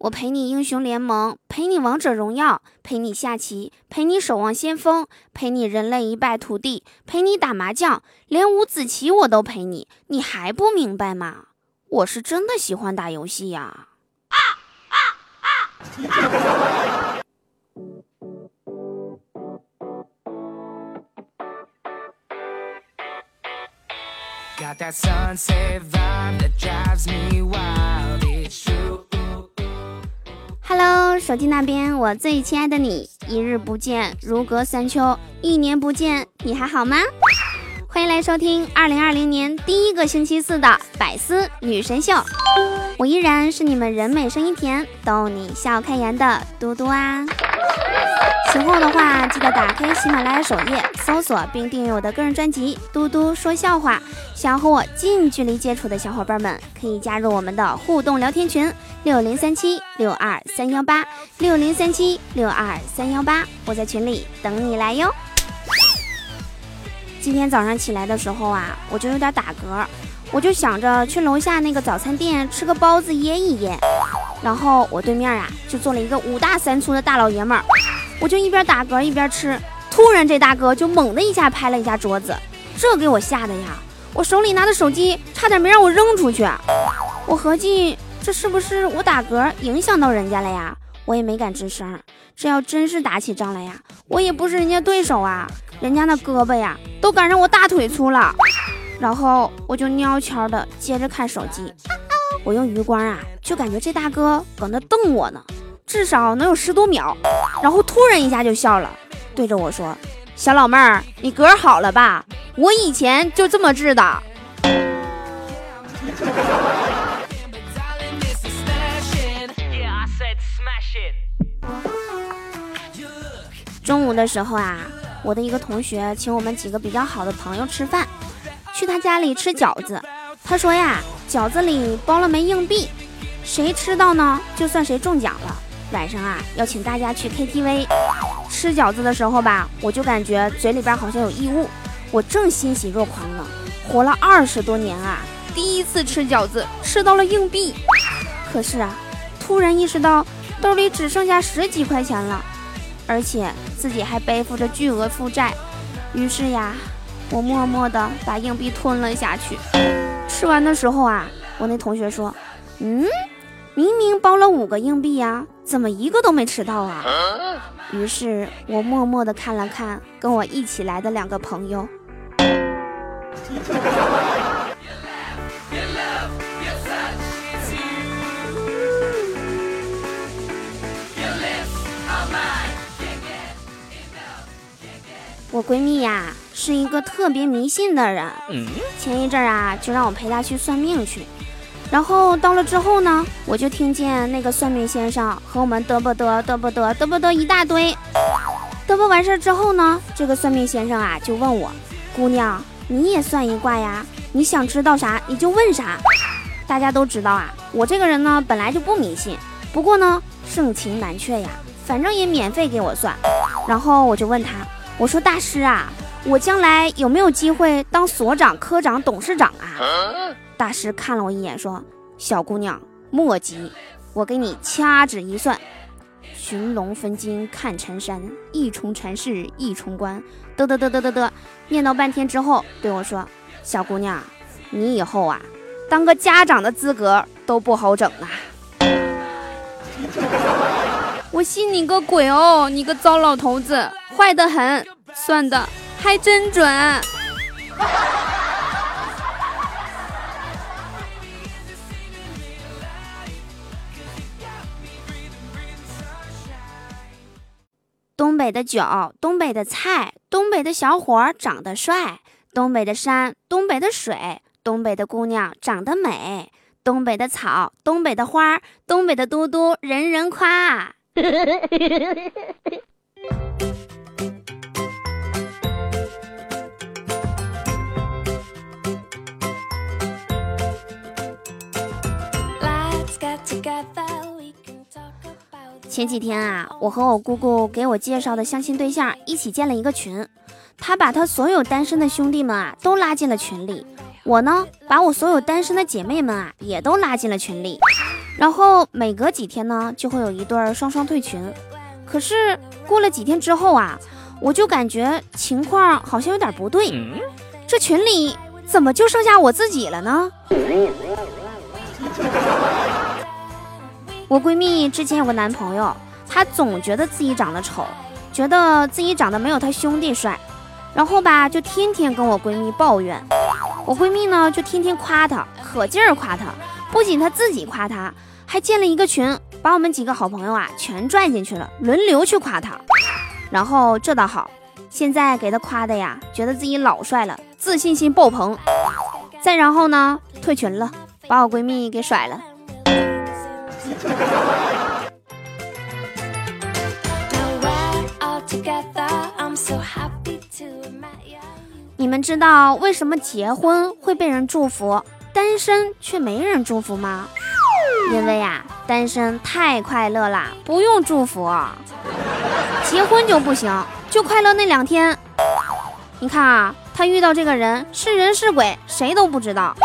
我陪你英雄联盟，陪你王者荣耀，陪你下棋，陪你守望先锋，陪你人类一败涂地，陪你打麻将，连五子棋我都陪你，你还不明白吗？我是真的喜欢打游戏呀！啊啊啊！Hello，手机那边，我最亲爱的你，一日不见如隔三秋，一年不见你还好吗？欢迎来收听二零二零年第一个星期四的百思女神秀，我依然是你们人美声音甜，逗你笑开颜的嘟嘟啊。喜欢的话，记得打开喜马拉雅首页，搜索并订阅我的个人专辑《嘟嘟说笑话》。想和我近距离接触的小伙伴们，可以加入我们的互动聊天群：六零三七六二三幺八六零三七六二三幺八。我在群里等你来哟。今天早上起来的时候啊，我就有点打嗝，我就想着去楼下那个早餐店吃个包子噎一噎。然后我对面啊，就坐了一个五大三粗的大老爷们儿。我就一边打嗝一边吃，突然这大哥就猛的一下拍了一下桌子，这给我吓的呀！我手里拿的手机差点没让我扔出去。我合计这是不是我打嗝影响到人家了呀？我也没敢吱声。这要真是打起仗来呀，我也不是人家对手啊！人家那胳膊呀都赶上我大腿粗了。然后我就悄悄的接着看手机，我用余光啊就感觉这大哥搁那瞪我呢。至少能有十多秒，然后突然一下就笑了，对着我说：“小老妹儿，你嗝好了吧？我以前就这么治的。”中午的时候啊，我的一个同学请我们几个比较好的朋友吃饭，去他家里吃饺子。他说呀，饺子里包了枚硬币，谁吃到呢，就算谁中奖了。晚上啊，要请大家去 KTV 吃饺子的时候吧，我就感觉嘴里边好像有异物，我正欣喜若狂呢。活了二十多年啊，第一次吃饺子吃到了硬币，可是啊，突然意识到兜里只剩下十几块钱了，而且自己还背负着巨额负债，于是呀，我默默地把硬币吞了下去。吃完的时候啊，我那同学说：“嗯。”明明包了五个硬币呀，怎么一个都没吃到啊？于是我默默地看了看跟我一起来的两个朋友。我闺蜜呀是一个特别迷信的人，前一阵啊就让我陪她去算命去。然后到了之后呢，我就听见那个算命先生和我们嘚啵嘚嘚啵嘚嘚啵嘚一大堆。嘚啵完事儿之后呢，这个算命先生啊就问我：“姑娘，你也算一卦呀？你想知道啥你就问啥。”大家都知道啊，我这个人呢本来就不迷信，不过呢盛情难却呀，反正也免费给我算。然后我就问他：“我说大师啊，我将来有没有机会当所长、科长、董事长啊？”大师看了我一眼，说：“小姑娘，莫急，我给你掐指一算。寻龙分金看缠山，一重缠世一重关。得得得得得得，念叨半天之后，对我说：小姑娘，你以后啊，当个家长的资格都不好整啊！我信你个鬼哦，你个糟老头子，坏的很，算的还真准。”东北的酒，东北的菜，东北的小伙长得帅，东北的山，东北的水，东北的姑娘长得美，东北的草，东北的花，东北的嘟嘟人人夸。together 前几天啊，我和我姑姑给我介绍的相亲对象一起建了一个群，他把他所有单身的兄弟们啊都拉进了群里，我呢把我所有单身的姐妹们啊也都拉进了群里。然后每隔几天呢，就会有一对双双退群。可是过了几天之后啊，我就感觉情况好像有点不对，这群里怎么就剩下我自己了呢？我闺蜜之前有个男朋友，她总觉得自己长得丑，觉得自己长得没有她兄弟帅，然后吧就天天跟我闺蜜抱怨。我闺蜜呢就天天夸她，可劲儿夸她，不仅她自己夸她。还建了一个群，把我们几个好朋友啊全拽进去了，轮流去夸他。然后这倒好，现在给他夸的呀，觉得自己老帅了，自信心爆棚。再然后呢，退群了，把我闺蜜给甩了。你们知道为什么结婚会被人祝福，单身却没人祝福吗？因为呀，单身太快乐啦，不用祝福。结婚就不行，就快乐那两天。你看啊，他遇到这个人是人是鬼，谁都不知道。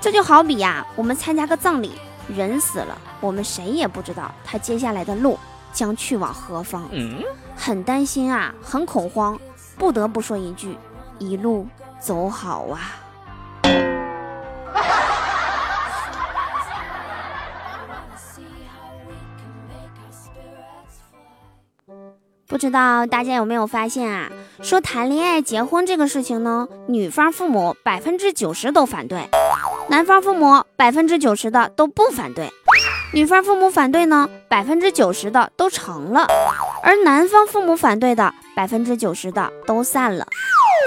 这就好比呀，我们参加个葬礼，人死了，我们谁也不知道他接下来的路将去往何方，很担心啊，很恐慌，不得不说一句：一路走好啊。不知道大家有没有发现啊？说谈恋爱、结婚这个事情呢，女方父母百分之九十都反对，男方父母百分之九十的都不反对。女方父母反对呢，百分之九十的都成了，而男方父母反对的百分之九十的都散了。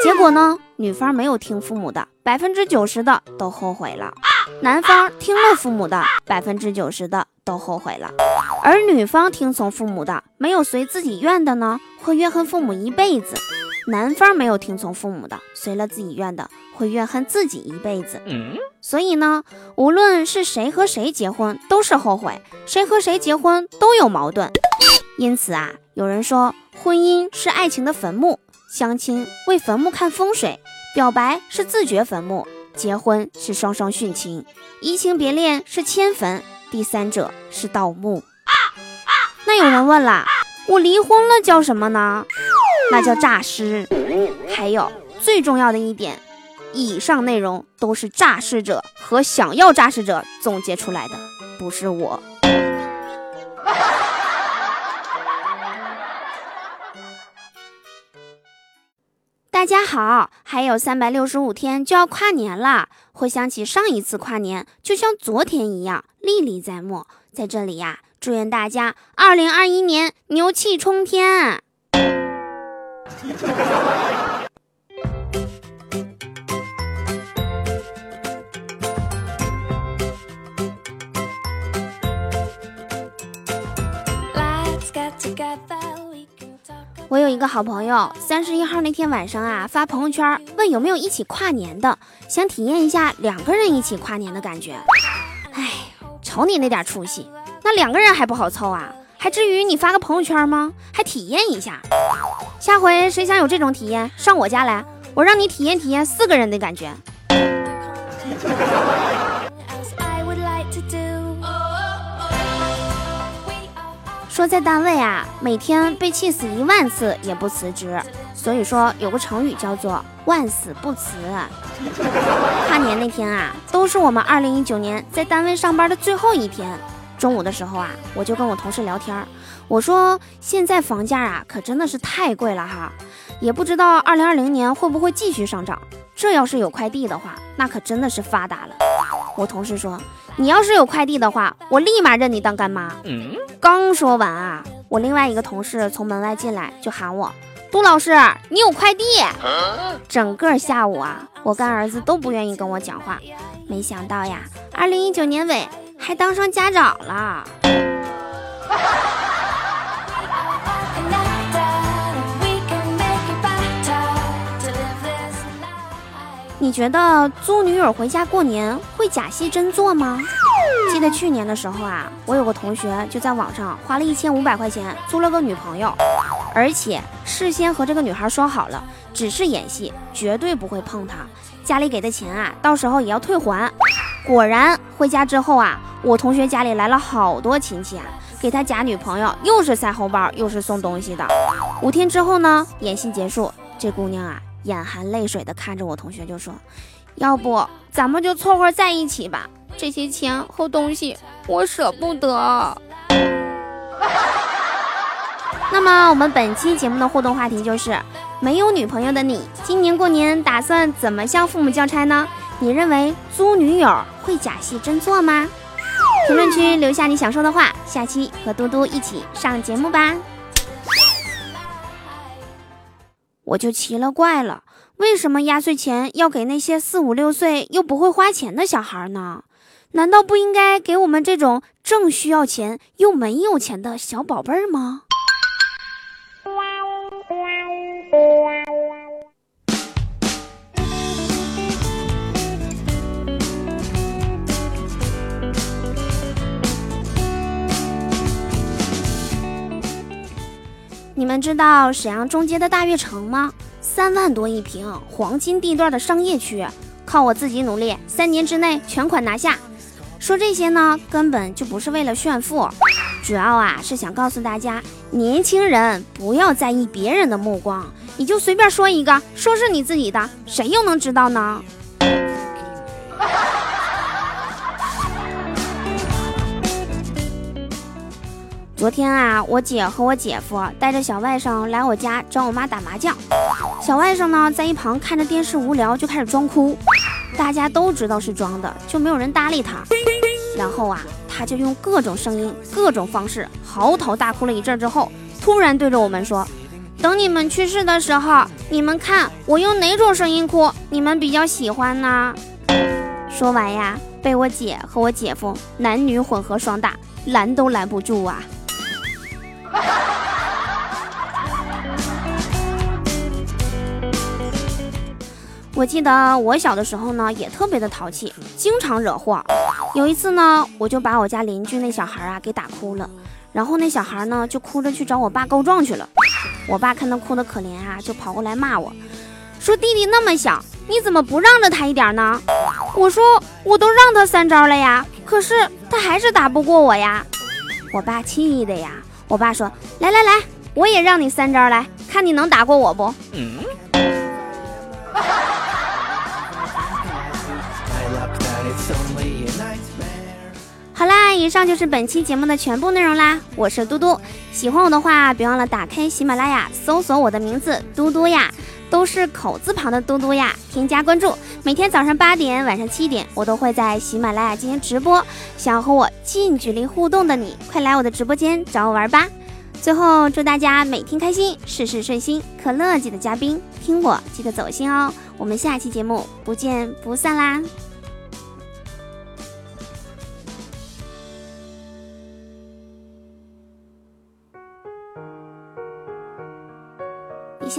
结果呢，女方没有听父母的，百分之九十的都后悔了；男方听了父母的，百分之九十的都后悔了。而女方听从父母的，没有随自己愿的呢，会怨恨父母一辈子；男方没有听从父母的，随了自己愿的，会怨恨自己一辈子。所以呢，无论是谁和谁结婚，都是后悔；谁和谁结婚都有矛盾。因此啊，有人说，婚姻是爱情的坟墓，相亲为坟墓看风水，表白是自掘坟墓，结婚是双双殉情，移情别恋是迁坟，第三者是盗墓。那有人问了，我离婚了叫什么呢？那叫诈尸。还有最重要的一点，以上内容都是诈尸者和想要诈尸者总结出来的，不是我。大家好，还有三百六十五天就要跨年了，回想起上一次跨年，就像昨天一样历历在目。在这里呀。祝愿大家二零二一年牛气冲天！我有一个好朋友，三十一号那天晚上啊，发朋友圈问有没有一起跨年的，想体验一下两个人一起跨年的感觉。哎，瞅你那点出息！那两个人还不好凑啊？还至于你发个朋友圈吗？还体验一下？下回谁想有这种体验，上我家来，我让你体验体验四个人的感觉。说在单位啊，每天被气死一万次也不辞职，所以说有个成语叫做万死不辞。跨年那天啊，都是我们二零一九年在单位上班的最后一天。中午的时候啊，我就跟我同事聊天，我说现在房价啊可真的是太贵了哈，也不知道二零二零年会不会继续上涨。这要是有快递的话，那可真的是发达了。我同事说，你要是有快递的话，我立马认你当干妈。刚说完啊，我另外一个同事从门外进来就喊我，杜老师，你有快递。整个下午啊，我干儿子都不愿意跟我讲话。没想到呀，二零一九年尾。还当上家长了？你觉得租女友回家过年会假戏真做吗？记得去年的时候啊，我有个同学就在网上花了一千五百块钱租了个女朋友，而且事先和这个女孩说好了，只是演戏，绝对不会碰她。家里给的钱啊，到时候也要退还。果然。回家之后啊，我同学家里来了好多亲戚啊，给他假女朋友又是塞红包又是送东西的。五天之后呢，演戏结束，这姑娘啊，眼含泪水的看着我同学就说：“要不咱们就凑合在一起吧，这些钱和东西我舍不得。”那么我们本期节目的互动话题就是：没有女朋友的你，今年过年打算怎么向父母交差呢？你认为租女友会假戏真做吗？评论区留下你想说的话，下期和嘟嘟一起上节目吧。我就奇了怪了，为什么压岁钱要给那些四五六岁又不会花钱的小孩呢？难道不应该给我们这种正需要钱又没有钱的小宝贝儿吗？你们知道沈阳中街的大悦城吗？三万多一平，黄金地段的商业区，靠我自己努力，三年之内全款拿下。说这些呢，根本就不是为了炫富，主要啊是想告诉大家，年轻人不要在意别人的目光，你就随便说一个，说是你自己的，谁又能知道呢？昨天啊，我姐和我姐夫带着小外甥来我家找我妈打麻将。小外甥呢，在一旁看着电视无聊，就开始装哭。大家都知道是装的，就没有人搭理他。然后啊，他就用各种声音、各种方式嚎啕大哭了一阵之后，突然对着我们说：“等你们去世的时候，你们看我用哪种声音哭，你们比较喜欢呢？”说完呀，被我姐和我姐夫男女混合双打，拦都拦不住啊。我记得我小的时候呢，也特别的淘气，经常惹祸。有一次呢，我就把我家邻居那小孩啊给打哭了，然后那小孩呢就哭着去找我爸告状去了。我爸看他哭的可怜啊，就跑过来骂我说：“弟弟那么小，你怎么不让着他一点呢？”我说：“我都让他三招了呀，可是他还是打不过我呀。”我爸气的呀。我爸说：“来来来，我也让你三招，来看你能打过我不？”以上就是本期节目的全部内容啦。我是嘟嘟，喜欢我的话，别忘了打开喜马拉雅，搜索我的名字嘟嘟呀，都是口字旁的嘟嘟呀，添加关注。每天早上八点，晚上七点，我都会在喜马拉雅进行直播。想要和我近距离互动的你，快来我的直播间找我玩吧！最后祝大家每天开心，事事顺心。可乐记得加冰，听我记得走心哦。我们下期节目不见不散啦！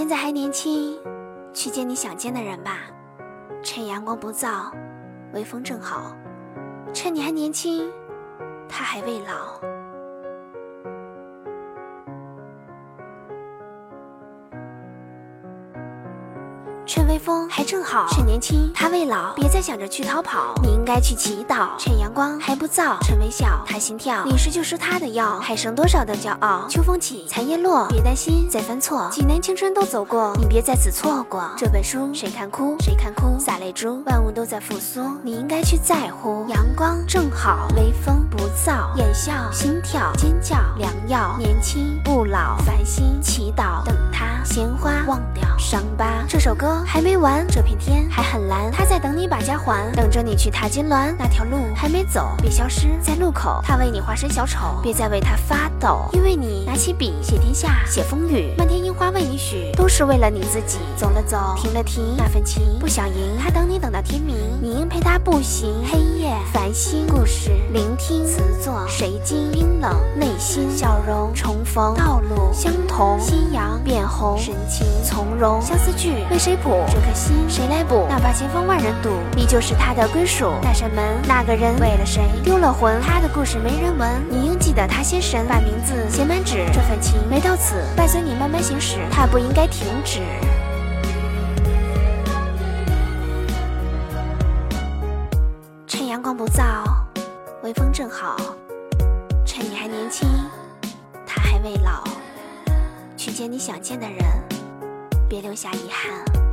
现在还年轻，去见你想见的人吧。趁阳光不燥，微风正好。趁你还年轻，他还未老。趁微风。还正好，趁年轻。他未老，别再想着去逃跑，你应该去祈祷。趁阳光。还不燥，趁微笑。他心跳，你是就是他的药，还剩多少的骄傲？秋风起，残叶落，别担心。再犯错，几年青春都走过，你别在此错过。这本书。谁看哭？谁看哭？洒泪珠，万物都在复苏，你应该去在乎。阳光正好，微风不躁，眼笑心跳，尖叫良药，年轻不老，繁星祈祷，等他鲜花忘掉伤疤。这首歌。还没完，这片天还很蓝，他在等你把家还，等着你去踏金銮。那条路还没走，别消失在路口。他为你化身小丑，别再为他发抖，因为你拿起笔写天下，写风雨，漫天樱花为你许，都是为了你自己。走了走，停了停，那份情不想赢，他等你等到天明，你应陪他步行。黑夜繁星故事，聆听词作，谁惊冰冷内心，笑容重逢，道路相同，夕阳变红，深情从容，相思剧为谁谱？这颗心谁来补？哪怕前方万人堵，你就是他的归属。那扇门，那个人为了谁丢了魂？他的故事没人闻，你应记得他先神，把名字写满纸。这份情没到此，伴随你慢慢行驶，他不应该停止。好趁你还年轻他还未老去见你想见的人别留下遗憾。